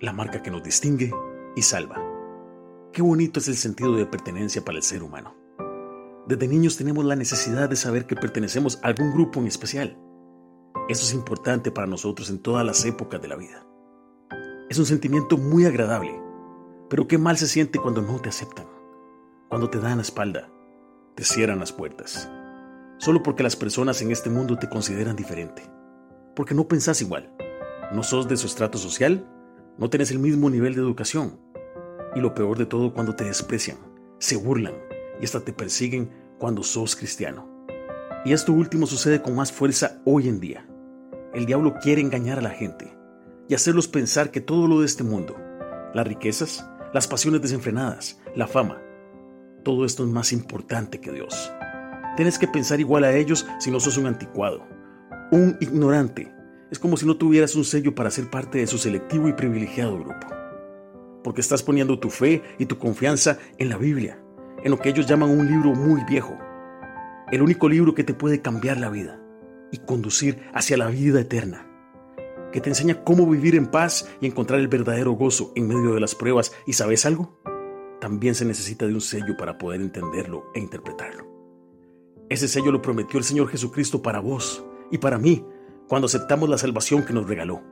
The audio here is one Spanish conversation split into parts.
la marca que nos distingue y salva. Qué bonito es el sentido de pertenencia para el ser humano. Desde niños tenemos la necesidad de saber que pertenecemos a algún grupo en especial. Eso es importante para nosotros en todas las épocas de la vida. Es un sentimiento muy agradable, pero qué mal se siente cuando no te aceptan, cuando te dan la espalda, te cierran las puertas, solo porque las personas en este mundo te consideran diferente, porque no pensás igual, no sos de su estrato social, no tenés el mismo nivel de educación, y lo peor de todo cuando te desprecian, se burlan y hasta te persiguen cuando sos cristiano. Y esto último sucede con más fuerza hoy en día. El diablo quiere engañar a la gente y hacerlos pensar que todo lo de este mundo, las riquezas, las pasiones desenfrenadas, la fama, todo esto es más importante que Dios. Tienes que pensar igual a ellos si no sos un anticuado, un ignorante. Es como si no tuvieras un sello para ser parte de su selectivo y privilegiado grupo. Porque estás poniendo tu fe y tu confianza en la Biblia, en lo que ellos llaman un libro muy viejo. El único libro que te puede cambiar la vida y conducir hacia la vida eterna. Que te enseña cómo vivir en paz y encontrar el verdadero gozo en medio de las pruebas. ¿Y sabes algo? también se necesita de un sello para poder entenderlo e interpretarlo. Ese sello lo prometió el Señor Jesucristo para vos y para mí cuando aceptamos la salvación que nos regaló.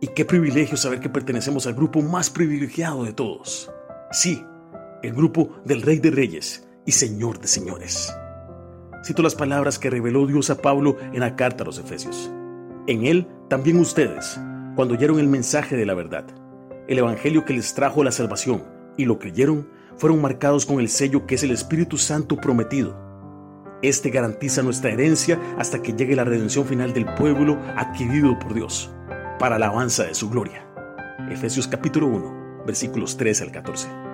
Y qué privilegio saber que pertenecemos al grupo más privilegiado de todos. Sí, el grupo del Rey de Reyes y Señor de Señores. Cito las palabras que reveló Dios a Pablo en la carta a los Efesios. En él también ustedes, cuando oyeron el mensaje de la verdad, el Evangelio que les trajo la salvación, y lo creyeron, fueron marcados con el sello que es el Espíritu Santo prometido. Este garantiza nuestra herencia hasta que llegue la redención final del pueblo adquirido por Dios, para la alabanza de su gloria. Efesios capítulo 1, versículos 13 al 14.